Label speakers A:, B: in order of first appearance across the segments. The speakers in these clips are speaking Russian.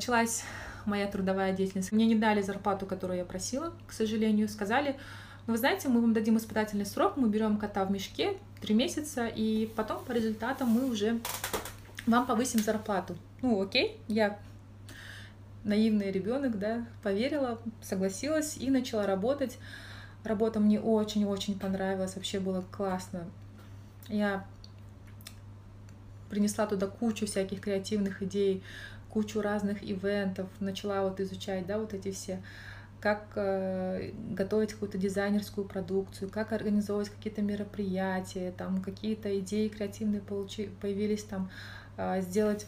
A: началась моя трудовая деятельность. Мне не дали зарплату, которую я просила, к сожалению. Сказали, ну, вы знаете, мы вам дадим испытательный срок, мы берем кота в мешке, три месяца, и потом по результатам мы уже вам повысим зарплату. Ну, окей, я наивный ребенок, да, поверила, согласилась и начала работать. Работа мне очень-очень понравилась, вообще было классно. Я принесла туда кучу всяких креативных идей, кучу разных ивентов, начала вот изучать, да, вот эти все, как э, готовить какую-то дизайнерскую продукцию, как организовывать какие-то мероприятия, там какие-то идеи креативные получи, появились, там э, сделать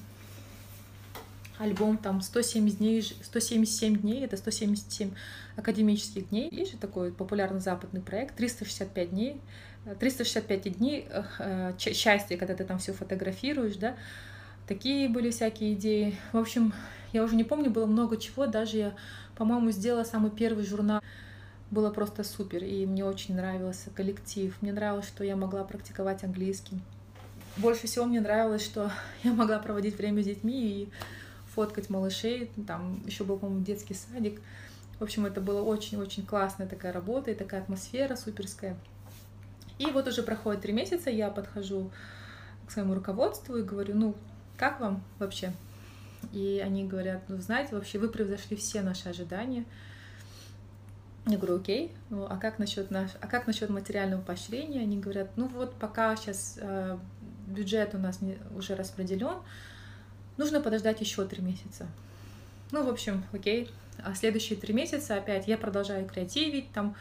A: альбом там 170 дней, 177 дней, это 177 академических дней. Есть же такой популярный западный проект 365 дней, 365 дней э, счастья, когда ты там все фотографируешь, да, такие были всякие идеи. В общем, я уже не помню, было много чего, даже я, по-моему, сделала самый первый журнал. Было просто супер, и мне очень нравился коллектив. Мне нравилось, что я могла практиковать английский. Больше всего мне нравилось, что я могла проводить время с детьми и фоткать малышей. Там еще был, по-моему, детский садик. В общем, это была очень-очень классная такая работа и такая атмосфера суперская. И вот уже проходит три месяца, я подхожу к своему руководству и говорю, ну, как вам вообще? И они говорят, ну, знаете, вообще вы превзошли все наши ожидания. Я говорю, окей, ну а как насчет наш, а как насчет материального поощрения? Они говорят, ну вот пока сейчас э, бюджет у нас не, уже распределен, нужно подождать еще три месяца. Ну, в общем, окей. А следующие три месяца опять я продолжаю креативить, там,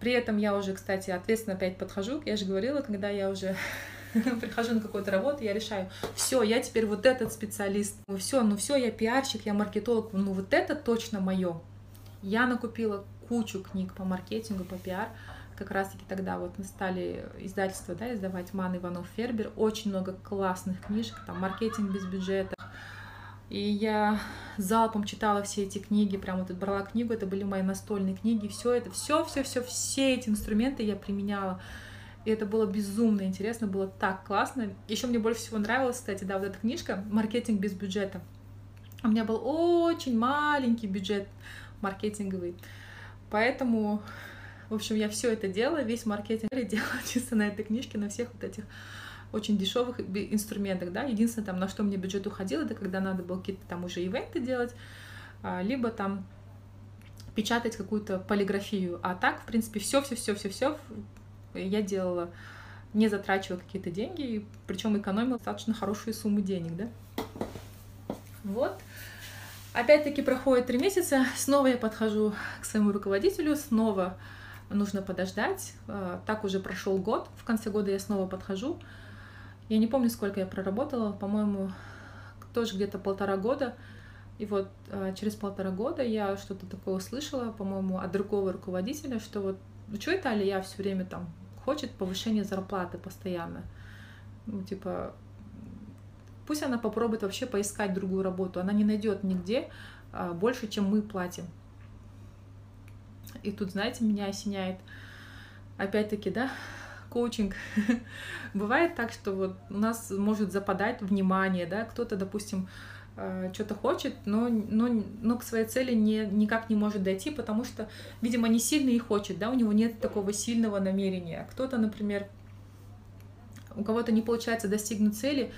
A: при этом я уже, кстати, ответственно опять подхожу, я же говорила, когда я уже прихожу на какую-то работу, я решаю, все, я теперь вот этот специалист, все, ну все, я пиарщик, я маркетолог, ну вот это точно мое. Я накупила кучу книг по маркетингу, по пиар, как раз-таки тогда вот стали издательства да, издавать Ман Иванов Фербер, очень много классных книжек, там «Маркетинг без бюджета», и я залпом читала все эти книги, прям вот брала книгу, это были мои настольные книги, все это, все, все, все, все эти инструменты я применяла. И это было безумно интересно, было так классно. Еще мне больше всего нравилась, кстати, да, вот эта книжка «Маркетинг без бюджета». У меня был очень маленький бюджет маркетинговый. Поэтому, в общем, я все это делала, весь маркетинг делала чисто на этой книжке, на всех вот этих очень дешевых инструментах, да, единственное, там, на что мне бюджет уходил, это когда надо было какие-то там уже ивенты делать, а, либо там печатать какую-то полиграфию, а так, в принципе, все, все, все, все, все я делала, не затрачивая какие-то деньги, причем экономила достаточно хорошие суммы денег, да. Вот. Опять-таки проходит три месяца, снова я подхожу к своему руководителю, снова нужно подождать. А, так уже прошел год, в конце года я снова подхожу, я не помню, сколько я проработала, по-моему, тоже где-то полтора года. И вот э, через полтора года я что-то такое услышала, по-моему, от другого руководителя, что вот ну что это Алия все время там хочет повышения зарплаты постоянно. Ну, типа, пусть она попробует вообще поискать другую работу. Она не найдет нигде а, больше, чем мы платим. И тут, знаете, меня осеняет. Опять-таки, да, коучинг. Бывает так, что вот у нас может западать внимание, да, кто-то, допустим, что-то хочет, но, но, но к своей цели не, никак не может дойти, потому что, видимо, не сильно и хочет, да, у него нет такого сильного намерения. Кто-то, например, у кого-то не получается достигнуть цели,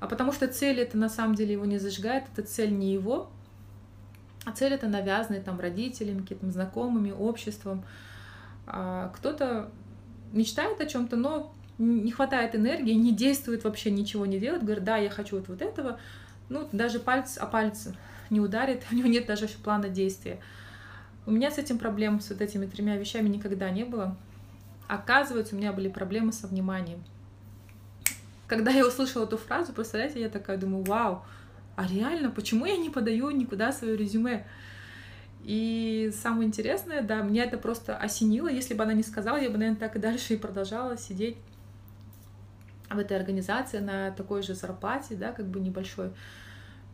A: а потому что цель это на самом деле его не зажигает, эта цель не его, а цель это навязанная там родителями, какими-то знакомыми, обществом. А кто-то мечтает о чем-то, но не хватает энергии, не действует вообще, ничего не делает, говорит, да, я хочу вот, вот этого, ну, даже пальц о пальц не ударит, у него нет даже плана действия. У меня с этим проблем, с вот этими тремя вещами никогда не было. Оказывается, у меня были проблемы со вниманием. Когда я услышала эту фразу, представляете, я такая думаю, вау, а реально, почему я не подаю никуда свое резюме? И самое интересное, да, мне это просто осенило. Если бы она не сказала, я бы, наверное, так и дальше и продолжала сидеть в этой организации на такой же зарплате, да, как бы небольшой.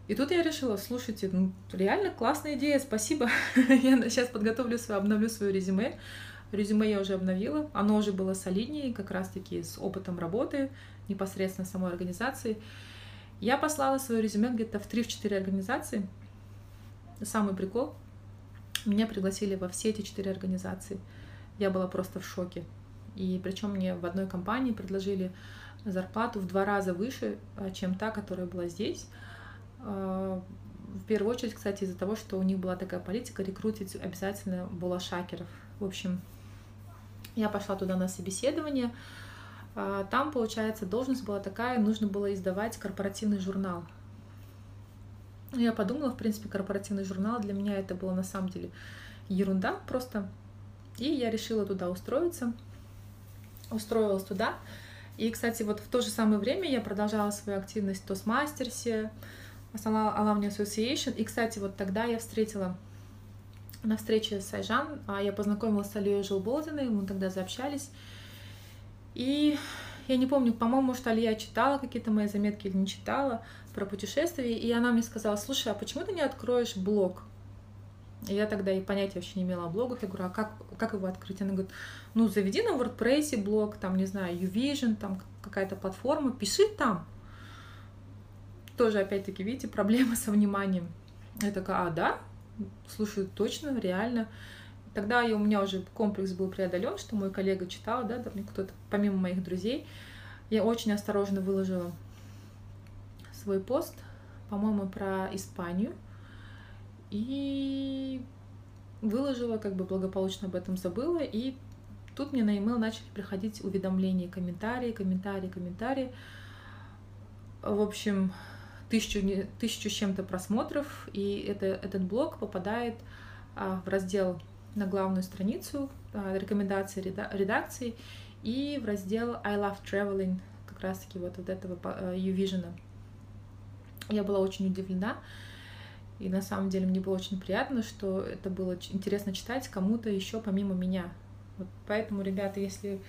A: И тут я решила, слушайте, ну, реально классная идея, спасибо. я сейчас подготовлю свое, обновлю свое резюме. Резюме я уже обновила, оно уже было солиднее, как раз-таки с опытом работы непосредственно самой организации. Я послала свое резюме где-то в 3-4 организации, самый прикол, меня пригласили во все эти четыре организации. Я была просто в шоке. И причем мне в одной компании предложили зарплату в два раза выше, а, чем та, которая была здесь. А, в первую очередь, кстати, из-за того, что у них была такая политика рекрутить обязательно булашакеров. В общем, я пошла туда на собеседование. А, там, получается, должность была такая, нужно было издавать корпоративный журнал. Я подумала, в принципе, корпоративный журнал для меня это было на самом деле ерунда просто. И я решила туда устроиться. Устроилась туда. И, кстати, вот в то же самое время я продолжала свою активность в Тосмастерсе, основала Alumni Association. И, кстати, вот тогда я встретила на встрече с Айжан, а я познакомилась с Алией Жилболдиной, мы тогда заобщались. И я не помню, по-моему, что Алия читала какие-то мои заметки или не читала про путешествия, и она мне сказала, слушай, а почему ты не откроешь блог? Я тогда и понятия вообще не имела о блогах. Я говорю, а как, как его открыть? Она говорит, ну, заведи на WordPress блог, там, не знаю, Uvision, там какая-то платформа, пиши там. Тоже, опять-таки, видите, проблема со вниманием. Я такая, а, да? Слушай, точно, реально. Тогда я, у меня уже комплекс был преодолен, что мой коллега читал, да, там кто-то, помимо моих друзей. Я очень осторожно выложила свой пост, по-моему, про Испанию. И выложила, как бы благополучно об этом забыла. И тут мне на email начали приходить уведомления, комментарии, комментарии, комментарии. В общем, тысячу, тысячу чем-то просмотров, и это, этот блог попадает а, в раздел на главную страницу а, рекомендации редакции и в раздел I Love Traveling, как раз-таки вот, вот этого uh, Uvision. Я была очень удивлена, и на самом деле мне было очень приятно, что это было интересно читать кому-то еще помимо меня. Вот поэтому, ребята, если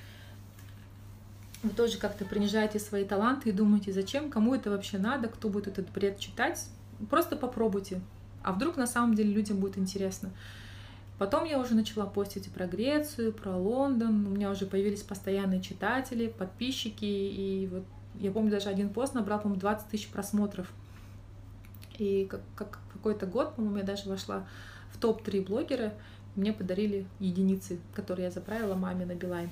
A: вы тоже как-то принижаете свои таланты и думаете, зачем, кому это вообще надо, кто будет этот бред читать, просто попробуйте. А вдруг на самом деле людям будет интересно. Потом я уже начала постить про Грецию, про Лондон. У меня уже появились постоянные читатели, подписчики. И вот я помню, даже один пост набрал, по-моему, 20 тысяч просмотров. И как, как какой-то год, по-моему, я даже вошла в топ-3 блогера. Мне подарили единицы, которые я заправила маме на Билайн.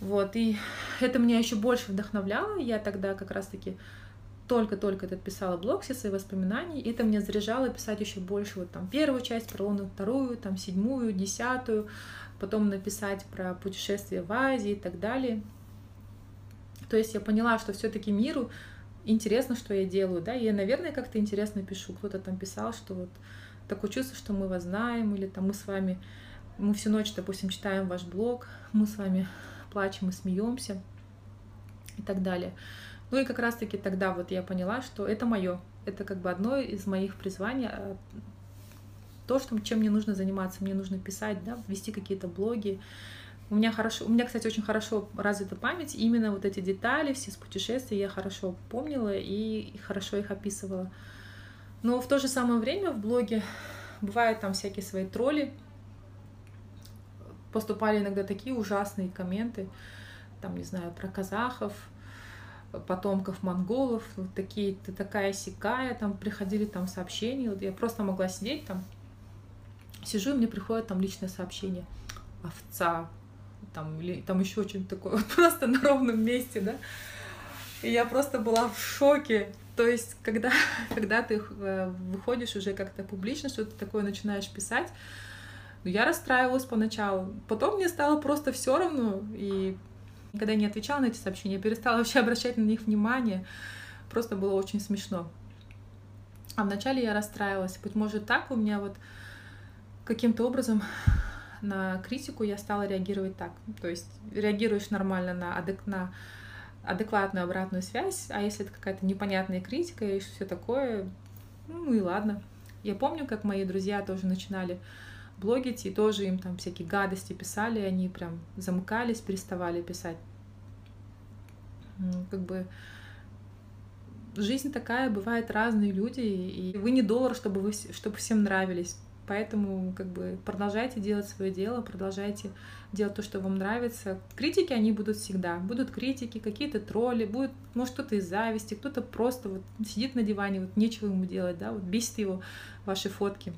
A: Вот, и это меня еще больше вдохновляло. Я тогда как раз-таки только-только этот писала блог, все свои воспоминания, и это меня заряжало писать еще больше. Вот там первую часть про Лондон, вторую, там седьмую, десятую, потом написать про путешествие в Азии и так далее. То есть я поняла, что все-таки миру интересно, что я делаю, да, и я, наверное, как-то интересно пишу. Кто-то там писал, что вот такое чувство, что мы вас знаем, или там мы с вами, мы всю ночь, допустим, читаем ваш блог, мы с вами плачем и смеемся и так далее. Ну и как раз-таки тогда вот я поняла, что это мое, это как бы одно из моих призваний, а, то, что, чем мне нужно заниматься, мне нужно писать, да, вести какие-то блоги. У меня хорошо, у меня, кстати, очень хорошо развита память, именно вот эти детали, все с путешествий я хорошо помнила и хорошо их описывала. Но в то же самое время в блоге бывают там всякие свои тролли, поступали иногда такие ужасные комменты, там, не знаю, про казахов, потомков монголов, вот такие, ты такая сикая, там приходили там сообщения, вот я просто могла сидеть там, сижу, и мне приходит там личное сообщение, овца, там, или там еще что-нибудь такое, просто на ровном месте, да, и я просто была в шоке, то есть, когда, когда ты э, выходишь уже как-то публично, что-то такое начинаешь писать, но я расстраивалась поначалу. Потом мне стало просто все равно. И когда я не отвечала на эти сообщения, я перестала вообще обращать на них внимание. Просто было очень смешно. А вначале я расстраивалась. Быть может, так у меня вот каким-то образом на критику я стала реагировать так. То есть реагируешь нормально на, адек на адекватную обратную связь, а если это какая-то непонятная критика и все такое, ну и ладно. Я помню, как мои друзья тоже начинали блогить, и тоже им там всякие гадости писали, и они прям замыкались, переставали писать. Как бы жизнь такая, бывает разные люди, и вы не доллар, чтобы вы чтобы всем нравились. Поэтому как бы продолжайте делать свое дело, продолжайте делать то, что вам нравится. Критики, они будут всегда. Будут критики, какие-то тролли, будет, может, кто-то из зависти, кто-то просто вот сидит на диване, вот нечего ему делать, да, вот бесит его ваши фотки.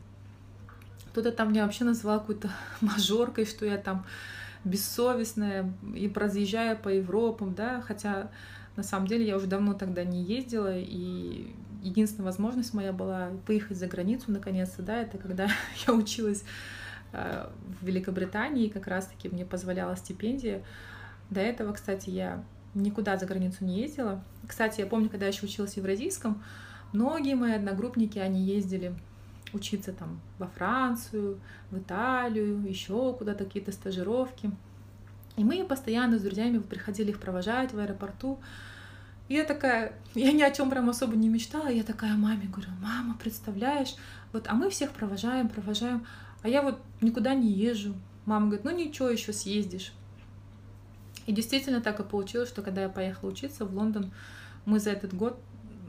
A: Кто-то там меня вообще называл какой-то мажоркой, что я там бессовестная и разъезжая по Европам, да, хотя на самом деле я уже давно тогда не ездила, и единственная возможность моя была поехать за границу наконец-то, да, это когда я училась э, в Великобритании, как раз-таки мне позволяла стипендия. До этого, кстати, я никуда за границу не ездила. Кстати, я помню, когда я еще училась в Евразийском, многие мои одногруппники, они ездили учиться там во Францию, в Италию, еще куда-то какие-то стажировки. И мы постоянно с друзьями приходили их провожать в аэропорту. Я такая, я ни о чем прям особо не мечтала. Я такая маме говорю, мама, представляешь, вот, а мы всех провожаем, провожаем, а я вот никуда не езжу. Мама говорит, ну ничего, еще съездишь. И действительно так и получилось, что когда я поехала учиться в Лондон, мы за этот год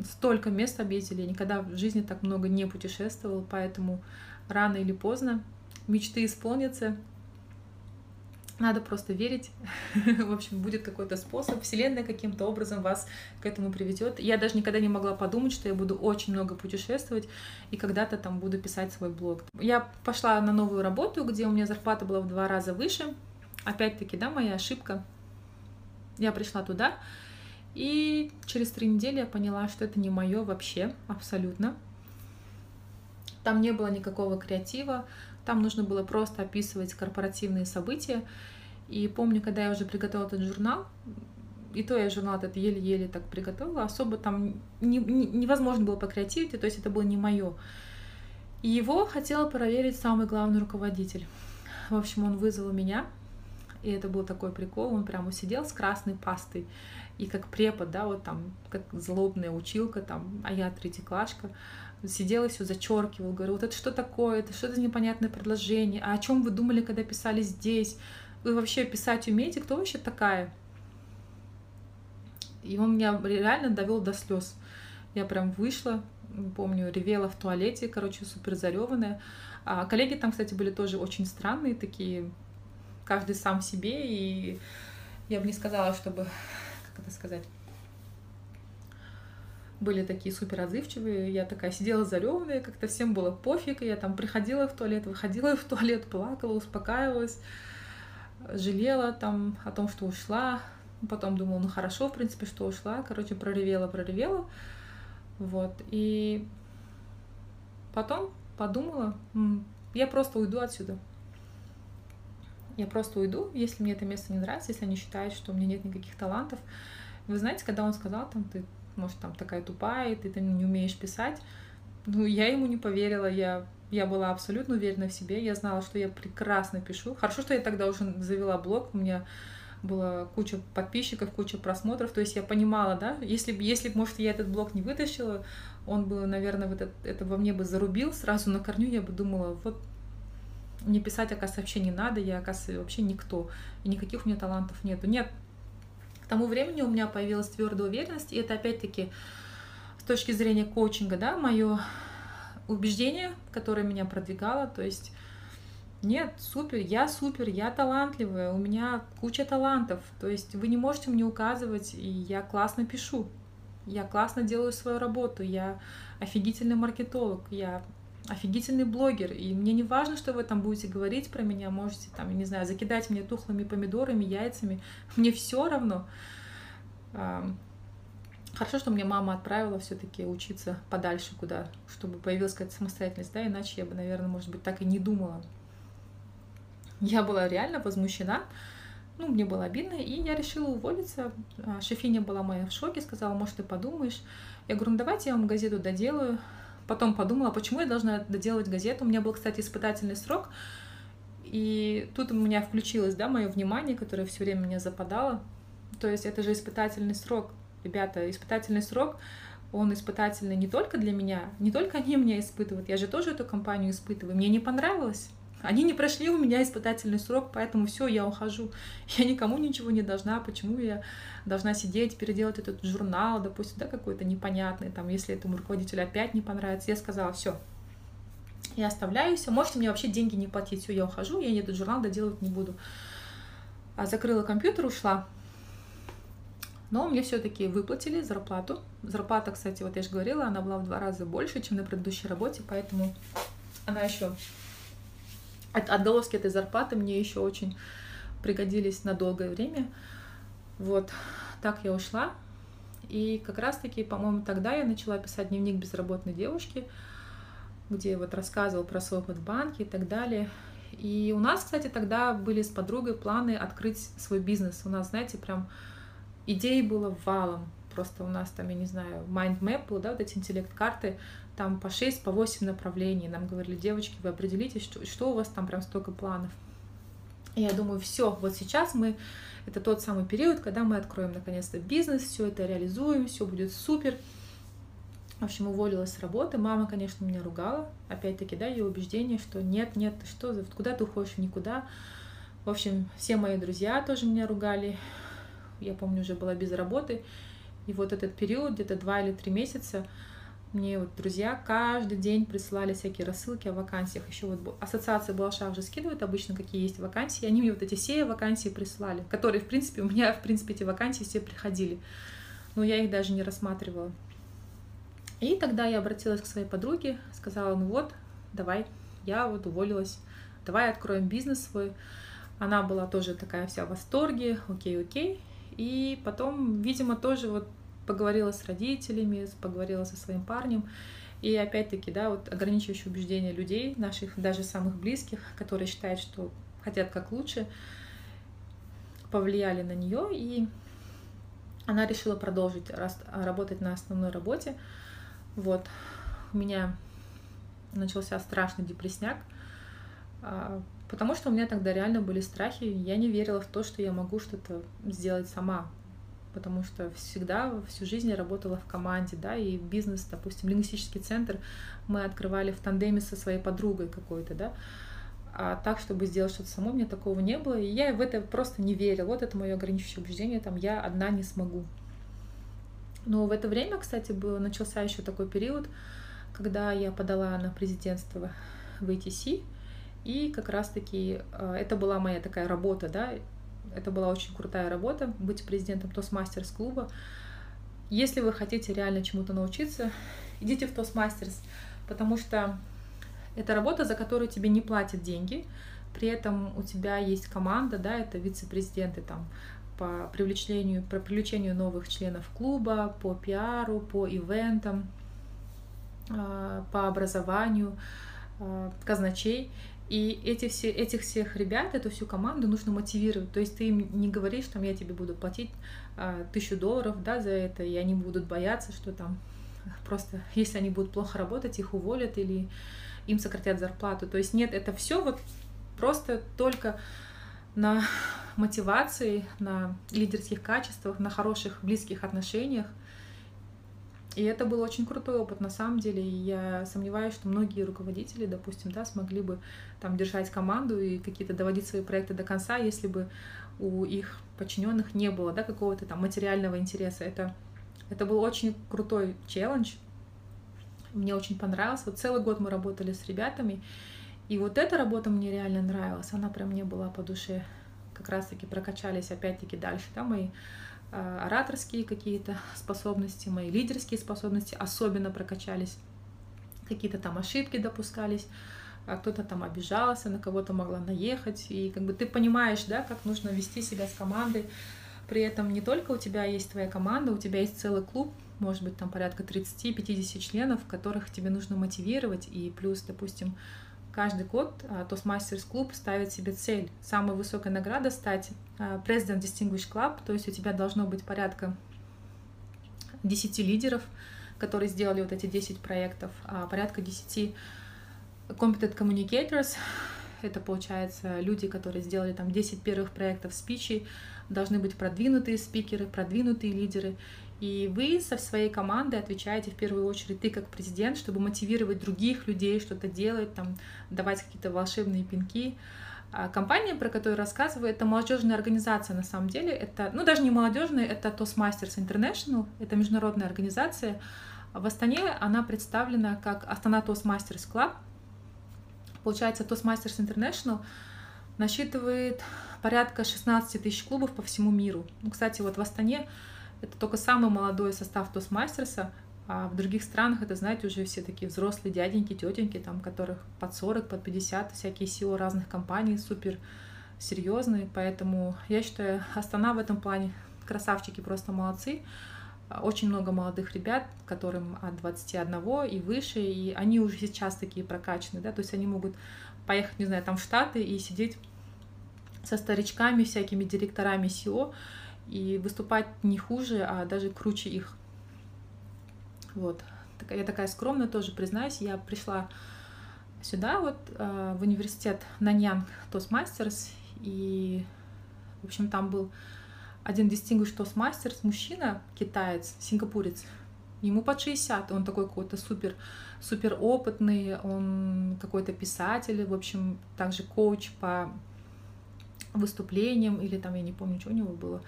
A: столько мест объездили, я никогда в жизни так много не путешествовала, поэтому рано или поздно мечты исполнятся. Надо просто верить. в общем, будет какой-то способ. Вселенная каким-то образом вас к этому приведет. Я даже никогда не могла подумать, что я буду очень много путешествовать и когда-то там буду писать свой блог. Я пошла на новую работу, где у меня зарплата была в два раза выше. Опять-таки, да, моя ошибка. Я пришла туда, и через три недели я поняла, что это не мое вообще, абсолютно. Там не было никакого креатива, там нужно было просто описывать корпоративные события. И помню, когда я уже приготовила этот журнал, и то я журнал этот еле-еле так приготовила, особо там не, не, невозможно было по креативити, то есть это было не мое. И его хотела проверить самый главный руководитель. В общем, он вызвал меня, и это был такой прикол, он прямо сидел с красной пастой, и как препод, да, вот там, как злобная училка, там, а я третьеклашка, сидела все зачеркивал, говорю, вот это что такое, это что за непонятное предложение, а о чем вы думали, когда писали здесь, вы вообще писать умеете, кто вообще такая? И он меня реально довел до слез. Я прям вышла, помню, ревела в туалете, короче, супер зареванная. А коллеги там, кстати, были тоже очень странные такие, каждый сам себе, и я бы не сказала, чтобы как это сказать, были такие супер отзывчивые, я такая сидела зареванная, как-то всем было пофиг, и я там приходила в туалет, выходила в туалет, плакала, успокаивалась, жалела там о том, что ушла, потом думала, ну хорошо, в принципе, что ушла, короче, проревела, проревела, вот, и потом подумала, я просто уйду отсюда, я просто уйду, если мне это место не нравится, если они считают, что у меня нет никаких талантов. Вы знаете, когда он сказал, там, ты, может, там такая тупая, ты там не умеешь писать, ну, я ему не поверила, я, я была абсолютно уверена в себе, я знала, что я прекрасно пишу. Хорошо, что я тогда уже завела блог, у меня была куча подписчиков, куча просмотров, то есть я понимала, да, если бы, если может, я этот блог не вытащила, он бы, наверное, вот это, это во мне бы зарубил сразу на корню, я бы думала, вот мне писать, оказывается, вообще не надо, я, оказывается, вообще никто, и никаких у меня талантов нету. Нет, к тому времени у меня появилась твердая уверенность, и это опять-таки с точки зрения коучинга, да, мое убеждение, которое меня продвигало, то есть нет, супер, я супер, я талантливая, у меня куча талантов, то есть вы не можете мне указывать, и я классно пишу, я классно делаю свою работу, я офигительный маркетолог, я офигительный блогер, и мне не важно, что вы там будете говорить про меня, можете там, не знаю, закидать мне тухлыми помидорами, яйцами, мне все равно. Хорошо, что мне мама отправила все-таки учиться подальше куда, чтобы появилась какая-то самостоятельность, да, иначе я бы, наверное, может быть, так и не думала. Я была реально возмущена, ну, мне было обидно, и я решила уволиться. А, шефиня была моя в шоке, сказала, может, ты подумаешь. Я говорю, ну, давайте я вам газету доделаю, потом подумала, почему я должна доделать газету. У меня был, кстати, испытательный срок, и тут у меня включилось, да, мое внимание, которое все время меня западало. То есть это же испытательный срок. Ребята, испытательный срок, он испытательный не только для меня, не только они меня испытывают, я же тоже эту компанию испытываю. Мне не понравилось. Они не прошли у меня испытательный срок, поэтому все, я ухожу. Я никому ничего не должна. Почему я должна сидеть, переделать этот журнал, допустим, да, какой-то непонятный, там, если этому руководителю опять не понравится. Я сказала, все, Я оставляю все. Можете мне вообще деньги не платить. Все, я ухожу, я этот журнал доделывать не буду. А закрыла компьютер, ушла. Но мне все-таки выплатили зарплату. Зарплата, кстати, вот я же говорила, она была в два раза больше, чем на предыдущей работе, поэтому она еще от отголоски этой зарплаты мне еще очень пригодились на долгое время. Вот так я ушла. И как раз-таки, по-моему, тогда я начала писать дневник безработной девушки, где вот рассказывал про свой опыт в банке и так далее. И у нас, кстати, тогда были с подругой планы открыть свой бизнес. У нас, знаете, прям идей было валом. Просто у нас там, я не знаю, map был, да, вот эти интеллект-карты, там по 6, по 8 направлений. Нам говорили, девочки, вы определитесь, что, что у вас там прям столько планов. И я думаю, все, вот сейчас мы, это тот самый период, когда мы откроем наконец-то бизнес, все это реализуем, все будет супер. В общем, уволилась с работы. Мама, конечно, меня ругала. Опять-таки, да, ее убеждение, что нет, нет, ты что, куда ты уходишь, никуда. В общем, все мои друзья тоже меня ругали. Я помню, уже была без работы. И вот этот период, где-то два или три месяца, мне вот друзья каждый день присылали всякие рассылки о вакансиях. Еще вот ассоциация Балаша уже скидывает обычно, какие есть вакансии. Они мне вот эти все вакансии присылали, которые, в принципе, у меня, в принципе, эти вакансии все приходили. Но я их даже не рассматривала. И тогда я обратилась к своей подруге, сказала, ну вот, давай, я вот уволилась, давай откроем бизнес свой. Она была тоже такая вся в восторге, окей, окей. И потом, видимо, тоже вот поговорила с родителями, поговорила со своим парнем. И опять-таки, да, вот ограничивающие убеждения людей, наших даже самых близких, которые считают, что хотят как лучше, повлияли на нее, и она решила продолжить работать на основной работе. Вот, у меня начался страшный депресняк, а, потому что у меня тогда реально были страхи, я не верила в то, что я могу что-то сделать сама, потому что всегда всю жизнь я работала в команде, да, и бизнес, допустим, лингвистический центр мы открывали в тандеме со своей подругой какой-то, да, а так, чтобы сделать что-то само, мне такого не было, и я в это просто не верила. Вот это мое ограничивающее убеждение, там, я одна не смогу. Но в это время, кстати, был, начался еще такой период, когда я подала на президентство в ATC, и как раз-таки э, это была моя такая работа, да, это была очень крутая работа, быть президентом Toastmasters клуба. Если вы хотите реально чему-то научиться, идите в Toastmasters, потому что это работа, за которую тебе не платят деньги, при этом у тебя есть команда, да, это вице-президенты там по привлечению, по привлечению новых членов клуба, по пиару, по ивентам, а, по образованию а, казначей. И эти все, этих всех ребят, эту всю команду нужно мотивировать. То есть ты им не говоришь, там, я тебе буду платить а, тысячу долларов да, за это, и они будут бояться, что там просто, если они будут плохо работать, их уволят или им сократят зарплату. То есть нет, это все вот просто только на мотивации, на лидерских качествах, на хороших близких отношениях – и это был очень крутой опыт на самом деле. И я сомневаюсь, что многие руководители, допустим, да, смогли бы там держать команду и какие-то доводить свои проекты до конца, если бы у их подчиненных не было да, какого-то там материального интереса. Это, это был очень крутой челлендж. Мне очень понравилось. Вот целый год мы работали с ребятами. И вот эта работа мне реально нравилась. Она прям мне была по душе. Как раз-таки прокачались опять-таки дальше, да, мои ораторские какие-то способности, мои лидерские способности особенно прокачались. Какие-то там ошибки допускались, а кто-то там обижался, на кого-то могла наехать. И как бы ты понимаешь, да, как нужно вести себя с командой. При этом не только у тебя есть твоя команда, у тебя есть целый клуб, может быть, там порядка 30-50 членов, которых тебе нужно мотивировать. И плюс, допустим, каждый год а, Toastmasters Club ставит себе цель. Самая высокая награда стать а, President Distinguished Club, то есть у тебя должно быть порядка 10 лидеров, которые сделали вот эти 10 проектов, а порядка 10 Competent Communicators, это получается люди, которые сделали там 10 первых проектов спичей, должны быть продвинутые спикеры, продвинутые лидеры, и вы со своей командой отвечаете в первую очередь ты как президент, чтобы мотивировать других людей что-то делать, там, давать какие-то волшебные пинки. А компания, про которую рассказываю, это молодежная организация на самом деле. Это, ну, даже не молодежная, это Toastmasters International, это международная организация. В Астане она представлена как Астана Toastmasters Club. Получается, Toastmasters International насчитывает порядка 16 тысяч клубов по всему миру. Ну, кстати, вот в Астане это только самый молодой состав Toastmasters, а в других странах это, знаете, уже все такие взрослые дяденьки, тетеньки, там, которых под 40, под 50, всякие SEO разных компаний, супер серьезные. Поэтому я считаю, Астана в этом плане красавчики просто молодцы. Очень много молодых ребят, которым от 21 и выше, и они уже сейчас такие прокачанные, да, то есть они могут поехать, не знаю, там в Штаты и сидеть со старичками, всякими директорами SEO и выступать не хуже, а даже круче их. Вот. Я такая скромная тоже, признаюсь. Я пришла сюда, вот, э, в университет Наньян Toastmasters, и, в общем, там был один Distinguished Toastmasters, мужчина, китаец, сингапурец, ему под 60, он такой какой-то супер, супер опытный, он какой-то писатель, в общем, также коуч по выступлениям, или там, я не помню, что у него было.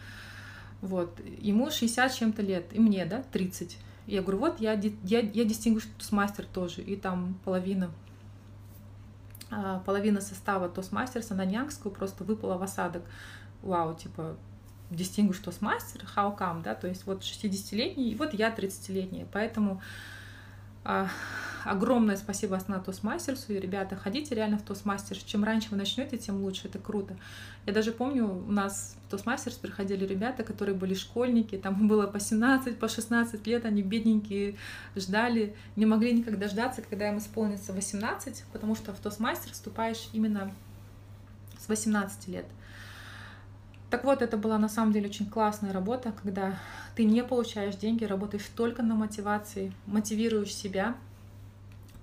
A: Вот, ему 60 чем-то лет, и мне, да, 30. Я говорю, вот я, я, я Distinguished Toastmaster тоже, и там половина а, половина состава Toastmasters Наньянгского просто выпала в осадок. Вау, типа, Distinguished Toastmaster, how come, да, то есть вот 60-летний, и вот я 30-летняя, поэтому огромное спасибо Астана Toastmasters у. И, ребята, ходите реально в Toastmasters. Чем раньше вы начнете, тем лучше. Это круто. Я даже помню, у нас в Toastmasters приходили ребята, которые были школьники. Там было по 17, по 16 лет. Они бедненькие ждали. Не могли никогда дождаться, когда им исполнится 18, потому что в Toastmasters вступаешь именно с 18 лет. Так вот, это была на самом деле очень классная работа, когда ты не получаешь деньги, работаешь только на мотивации, мотивируешь себя,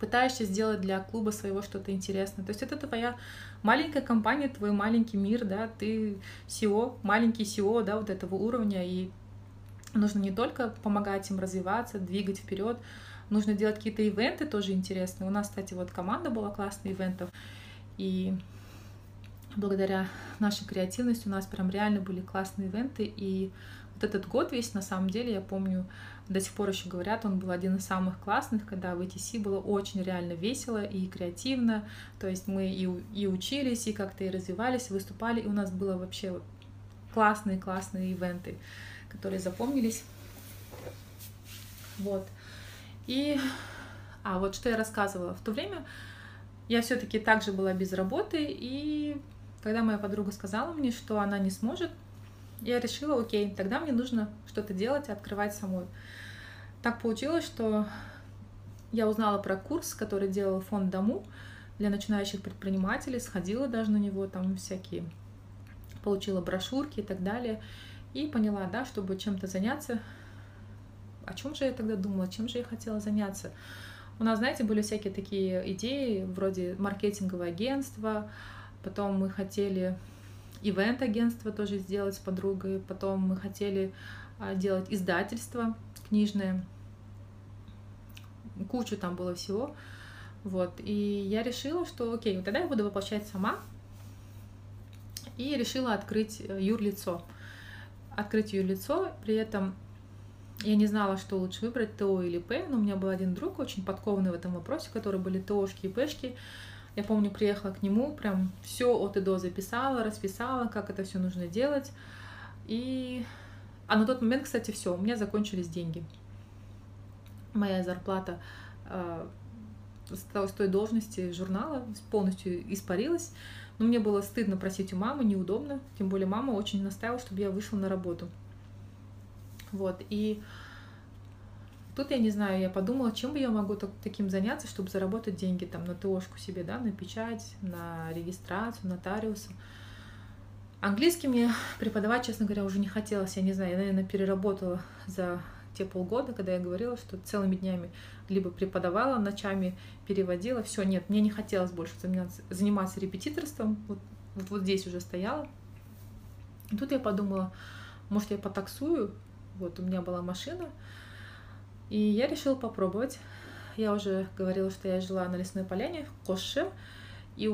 A: пытаешься сделать для клуба своего что-то интересное. То есть это твоя маленькая компания, твой маленький мир, да, ты SEO, маленький SEO, да, вот этого уровня, и нужно не только помогать им развиваться, двигать вперед, нужно делать какие-то ивенты тоже интересные. У нас, кстати, вот команда была классная ивентов, и благодаря нашей креативности у нас прям реально были классные ивенты, и вот этот год весь, на самом деле, я помню, до сих пор еще говорят, он был один из самых классных, когда в ETC было очень реально весело и креативно, то есть мы и, и учились, и как-то и развивались, выступали, и у нас было вообще классные-классные ивенты, которые запомнились. Вот. И, а вот что я рассказывала, в то время я все-таки также была без работы, и когда моя подруга сказала мне, что она не сможет, я решила, окей, тогда мне нужно что-то делать и открывать самой. Так получилось, что я узнала про курс, который делал фонд Дому для начинающих предпринимателей, сходила даже на него, там всякие, получила брошюрки и так далее, и поняла, да, чтобы чем-то заняться, о чем же я тогда думала, чем же я хотела заняться. У нас, знаете, были всякие такие идеи, вроде маркетинговое агентство, Потом мы хотели ивент-агентство тоже сделать с подругой. Потом мы хотели а, делать издательство книжное. Кучу там было всего. Вот. И я решила, что окей, тогда я буду воплощать сама. И решила открыть э, юрлицо. Открыть юрлицо. При этом я не знала, что лучше выбрать, ТО или П, но у меня был один друг очень подкованный в этом вопросе, который были ТОшки и Пшки. Я помню, приехала к нему, прям все от и до записала, расписала, как это все нужно делать. И... А на тот момент, кстати, все, у меня закончились деньги. Моя зарплата э, с той должности журнала полностью испарилась. Но мне было стыдно просить у мамы, неудобно. Тем более мама очень настаивала, чтобы я вышла на работу. Вот, и Тут я не знаю, я подумала, чем бы я могу так, таким заняться, чтобы заработать деньги там на ТОшку себе, да, на печать, на регистрацию, нотариуса. Английский мне преподавать, честно говоря, уже не хотелось. Я не знаю, я, наверное, переработала за те полгода, когда я говорила, что целыми днями либо преподавала, ночами переводила. Все, нет, мне не хотелось больше заниматься, заниматься репетиторством. Вот, вот, вот здесь уже стояла. Тут я подумала, может, я потаксую. Вот у меня была машина, и я решила попробовать. Я уже говорила, что я жила на Лесной Поляне в Коше. И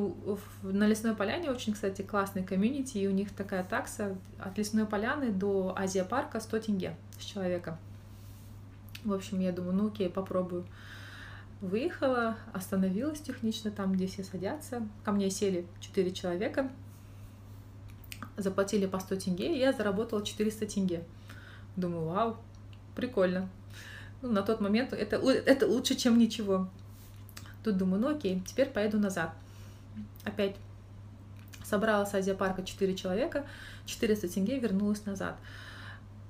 A: на Лесной Поляне очень, кстати, классный комьюнити, и у них такая такса от Лесной Поляны до Азия-парка 100 тенге с человека. В общем, я думаю, ну окей, попробую. выехала, остановилась технично там, где все садятся. Ко мне сели 4 человека, заплатили по 100 тенге, и я заработала 400 тенге. Думаю, вау, прикольно. Ну, на тот момент это, это лучше, чем ничего. Тут думаю, ну окей, теперь поеду назад. Опять собрала с Азиапарка 4 человека, 400 тенге, вернулась назад.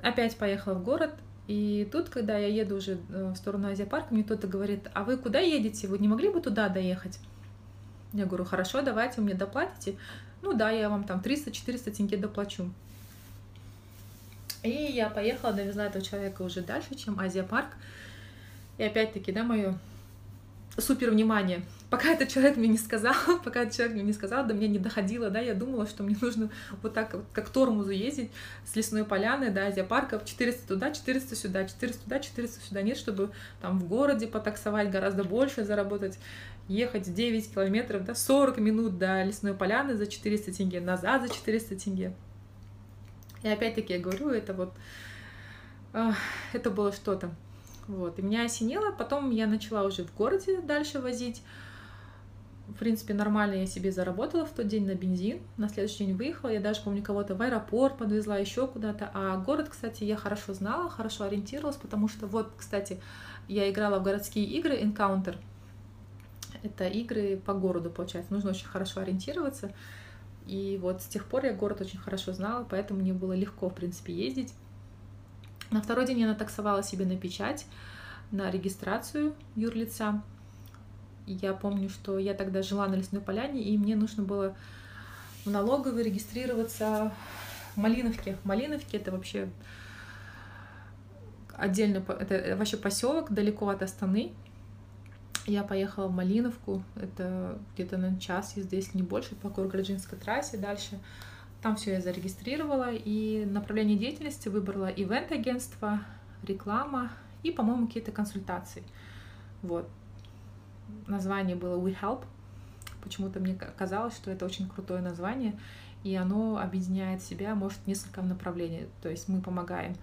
A: Опять поехала в город, и тут, когда я еду уже э, в сторону Азиапарка, мне кто-то говорит, а вы куда едете? Вы не могли бы туда доехать? Я говорю, хорошо, давайте, вы мне доплатите. Ну да, я вам там 300-400 тенге доплачу. И я поехала, довезла этого человека уже дальше, чем Азия-парк. И опять-таки, да, мое супер внимание. Пока этот человек мне не сказал, пока этот человек мне не сказал, до меня не доходило, да, я думала, что мне нужно вот так, как к Тормузу ездить с лесной поляны, да, Азиапарка, 400 туда, 400 сюда, 400 туда, 400 сюда. Нет, чтобы там в городе потаксовать гораздо больше, заработать, ехать 9 километров, да, 40 минут до лесной поляны за 400 тенге, назад за 400 тенге. И опять-таки я говорю, это вот, это было что-то. Вот, и меня осенило, потом я начала уже в городе дальше возить. В принципе, нормально я себе заработала в тот день на бензин. На следующий день выехала. Я даже, помню, кого-то в аэропорт подвезла, еще куда-то. А город, кстати, я хорошо знала, хорошо ориентировалась, потому что вот, кстати, я играла в городские игры Encounter. Это игры по городу, получается. Нужно очень хорошо ориентироваться. И вот с тех пор я город очень хорошо знала, поэтому мне было легко, в принципе, ездить. На второй день я натаксовала себе на печать, на регистрацию юрлица. Я помню, что я тогда жила на Лесной Поляне, и мне нужно было в налоговой регистрироваться в Малиновке. Малиновке это вообще отдельно, это вообще поселок далеко от Астаны. Я поехала в Малиновку, это где-то на час езды, если не больше, по Кургаджинской трассе. Дальше там все я зарегистрировала, и направление деятельности выбрала ивент-агентство, реклама и, по-моему, какие-то консультации. Вот. Название было We Help. Почему-то мне казалось, что это очень крутое название, и оно объединяет в себя, может, несколько направлений. То есть мы помогаем,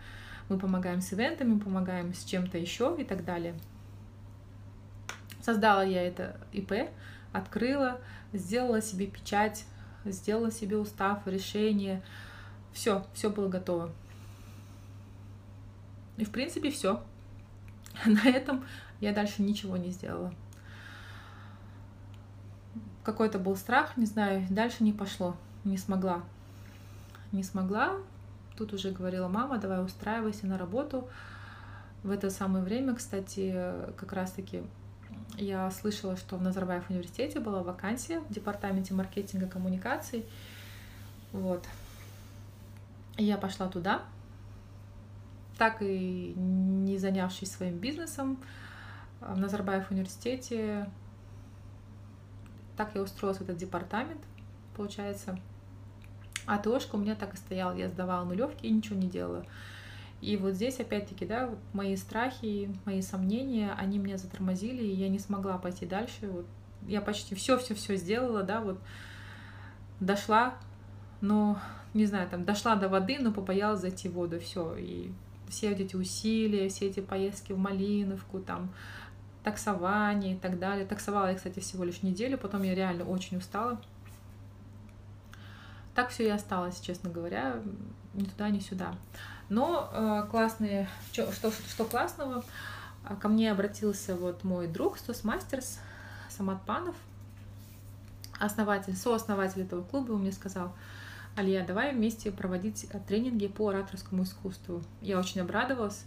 A: мы помогаем с ивентами, помогаем с чем-то еще и так далее. Создала я это ИП, открыла, сделала себе печать, сделала себе устав, решение. Все, все было готово. И в принципе все. На этом я дальше ничего не сделала. Какой-то был страх, не знаю, дальше не пошло, не смогла. Не смогла. Тут уже говорила мама, давай устраивайся на работу. В это самое время, кстати, как раз-таки я слышала, что в Назарбаев университете была вакансия в департаменте маркетинга коммуникаций. Вот. Я пошла туда, так и не занявшись своим бизнесом в Назарбаев университете. Так я устроилась в этот департамент, получается. А ТОшка у меня так и стояла. Я сдавала нулевки и ничего не делала. И вот здесь, опять-таки, да, вот мои страхи, мои сомнения, они меня затормозили, и я не смогла пойти дальше. Вот я почти все-все-все сделала, да, вот дошла, но, не знаю, там, дошла до воды, но побоялась зайти в воду, все. И все эти усилия, все эти поездки в Малиновку, там, таксование и так далее. Таксовала я, кстати, всего лишь неделю, потом я реально очень устала. Так все и осталось, честно говоря, ни туда, ни сюда. Но э, классные, что, что, что классного, а, ко мне обратился вот мой друг Стос Мастерс, Самат Панов, основатель, сооснователь этого клуба, он мне сказал, Алия, давай вместе проводить тренинги по ораторскому искусству. Я очень обрадовалась,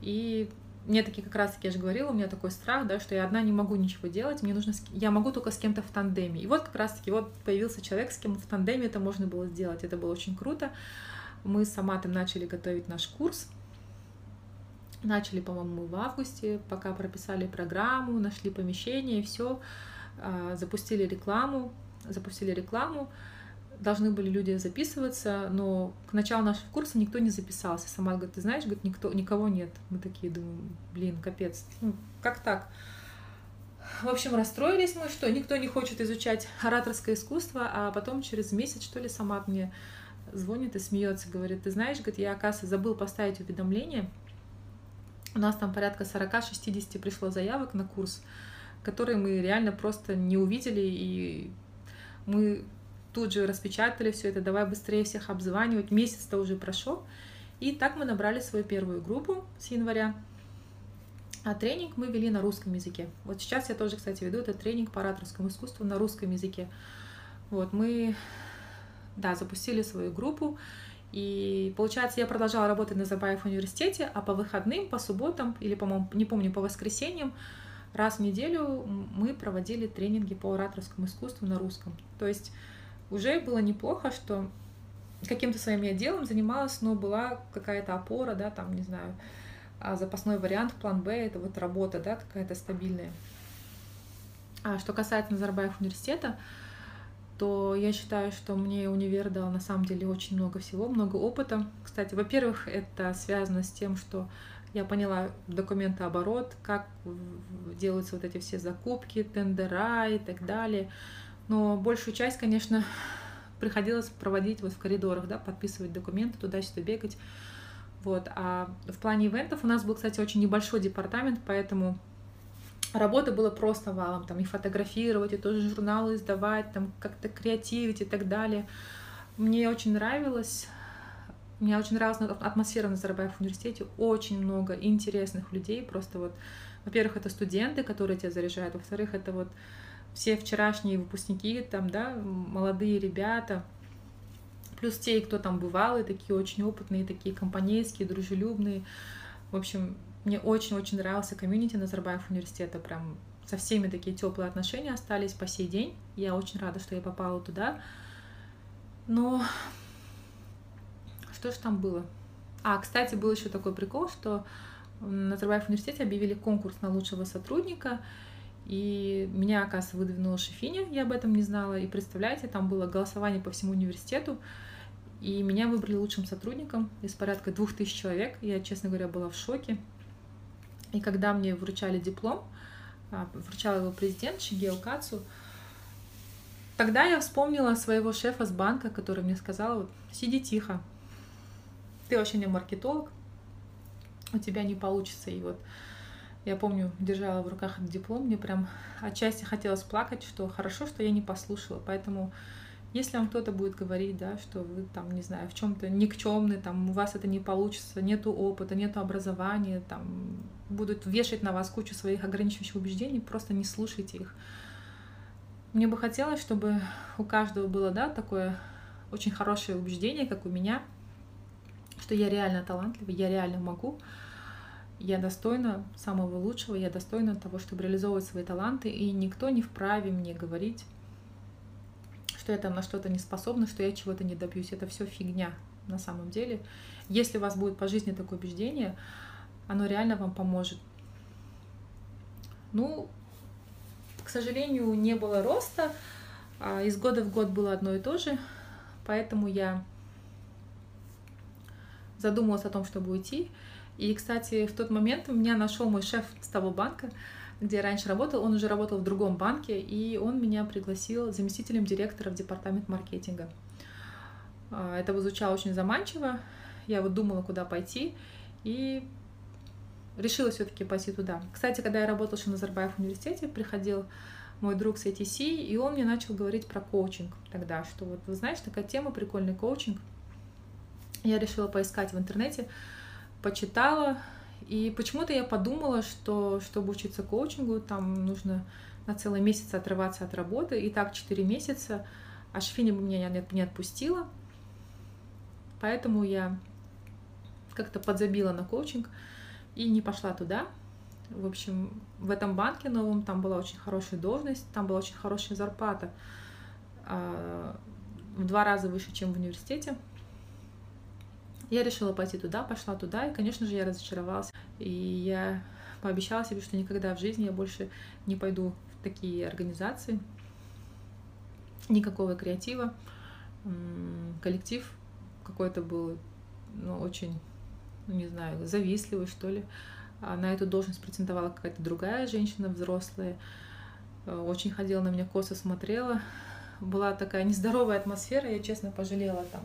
A: и мне таки как раз таки я же говорила, у меня такой страх, да, что я одна не могу ничего делать, мне нужно, я могу только с кем-то в тандеме. И вот как раз таки вот появился человек, с кем в тандеме это можно было сделать, это было очень круто. Мы с Аматом начали готовить наш курс. Начали, по-моему, в августе, пока прописали программу, нашли помещение, все, а, запустили рекламу, запустили рекламу, должны были люди записываться, но к началу нашего курса никто не записался. Сама говорит, ты знаешь, говорит, никто, никого нет. Мы такие думаем, блин, капец, ну, как так? В общем, расстроились мы, что никто не хочет изучать ораторское искусство, а потом через месяц, что ли, сама мне звонит и смеется, говорит, ты знаешь, говорит, я, оказывается, забыл поставить уведомление У нас там порядка 40-60 пришло заявок на курс, которые мы реально просто не увидели, и мы тут же распечатали все это, давай быстрее всех обзванивать. Месяц-то уже прошел. И так мы набрали свою первую группу с января. А тренинг мы вели на русском языке. Вот сейчас я тоже, кстати, веду этот тренинг по ораторскому искусству на русском языке. Вот мы, да, запустили свою группу. И получается, я продолжала работать на Забаев университете, а по выходным, по субботам или, по-моему, не помню, по воскресеньям, раз в неделю мы проводили тренинги по ораторскому искусству на русском. То есть уже было неплохо, что каким-то своим я делом занималась, но была какая-то опора, да, там, не знаю, а запасной вариант, план Б, это вот работа, да, какая-то стабильная. А что касается Назарбаев университета, то я считаю, что мне универ дал на самом деле очень много всего, много опыта. Кстати, во-первых, это связано с тем, что я поняла документооборот, как делаются вот эти все закупки, тендера и так далее. Но большую часть, конечно, приходилось проводить вот в коридорах, да, подписывать документы, туда-сюда бегать. Вот. А в плане ивентов у нас был, кстати, очень небольшой департамент, поэтому работы было просто валом, там и фотографировать, и тоже журналы издавать, там как-то креативить и так далее. Мне очень нравилось, мне очень нравилась атмосфера на Зарабаев университете, очень много интересных людей, просто вот, во-первых, это студенты, которые тебя заряжают, во-вторых, это вот все вчерашние выпускники, там, да, молодые ребята, плюс те, кто там бывал, и такие очень опытные, такие компанейские, дружелюбные. В общем, мне очень-очень нравился комьюнити Назарбаев университета, прям со всеми такие теплые отношения остались по сей день. Я очень рада, что я попала туда. Но что же там было? А, кстати, был еще такой прикол, что на Назарбаев университете объявили конкурс на лучшего сотрудника, и меня, оказывается, выдвинула Шефиня, я об этом не знала. И представляете, там было голосование по всему университету, и меня выбрали лучшим сотрудником из порядка двух тысяч человек. Я, честно говоря, была в шоке. И когда мне вручали диплом, а, вручал его президент Шигео Кацу, тогда я вспомнила своего шефа с банка, который мне сказал, вот, сиди тихо, ты вообще не маркетолог, у тебя не получится. И вот я помню, держала в руках этот диплом, мне прям отчасти хотелось плакать, что хорошо, что я не послушала. Поэтому, если вам кто-то будет говорить, да, что вы там, не знаю, в чем-то никчемный, там, у вас это не получится, нету опыта, нету образования, там, будут вешать на вас кучу своих ограничивающих убеждений, просто не слушайте их. Мне бы хотелось, чтобы у каждого было, да, такое очень хорошее убеждение, как у меня, что я реально талантливый, я реально могу, я достойна самого лучшего, я достойна того, чтобы реализовывать свои таланты, и никто не вправе мне говорить, что я там на что-то не способна, что я чего-то не добьюсь. Это все фигня на самом деле. Если у вас будет по жизни такое убеждение, оно реально вам поможет. Ну, к сожалению, не было роста, а из года в год было одно и то же, поэтому я задумалась о том, чтобы уйти. И, кстати, в тот момент меня нашел мой шеф с того банка, где я раньше работал. Он уже работал в другом банке, и он меня пригласил заместителем директора в департамент маркетинга. А, это звучало очень заманчиво. Я вот думала, куда пойти, и решила все-таки пойти туда. Кстати, когда я работала в Назарбаев университете, приходил мой друг с ATC, и он мне начал говорить про коучинг тогда, что вот, вы знаешь, такая тема, прикольный коучинг. Я решила поискать в интернете, почитала, и почему-то я подумала, что чтобы учиться коучингу, там нужно на целый месяц отрываться от работы, и так 4 месяца, а Шфиня меня не отпустила, поэтому я как-то подзабила на коучинг и не пошла туда. В общем, в этом банке новом там была очень хорошая должность, там была очень хорошая зарплата, а, в два раза выше, чем в университете. Я решила пойти туда, пошла туда, и, конечно же, я разочаровалась. И я пообещала себе, что никогда в жизни я больше не пойду в такие организации. Никакого креатива. Коллектив какой-то был, ну, очень, ну, не знаю, завистливый, что ли. А на эту должность претендовала какая-то другая женщина, взрослая. Очень ходила на меня косо, смотрела. Была такая нездоровая атмосфера, я честно пожалела там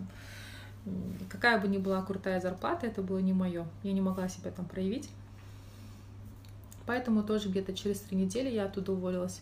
A: какая бы ни была крутая зарплата, это было не мое. Я не могла себя там проявить. Поэтому тоже где-то через три недели я оттуда уволилась.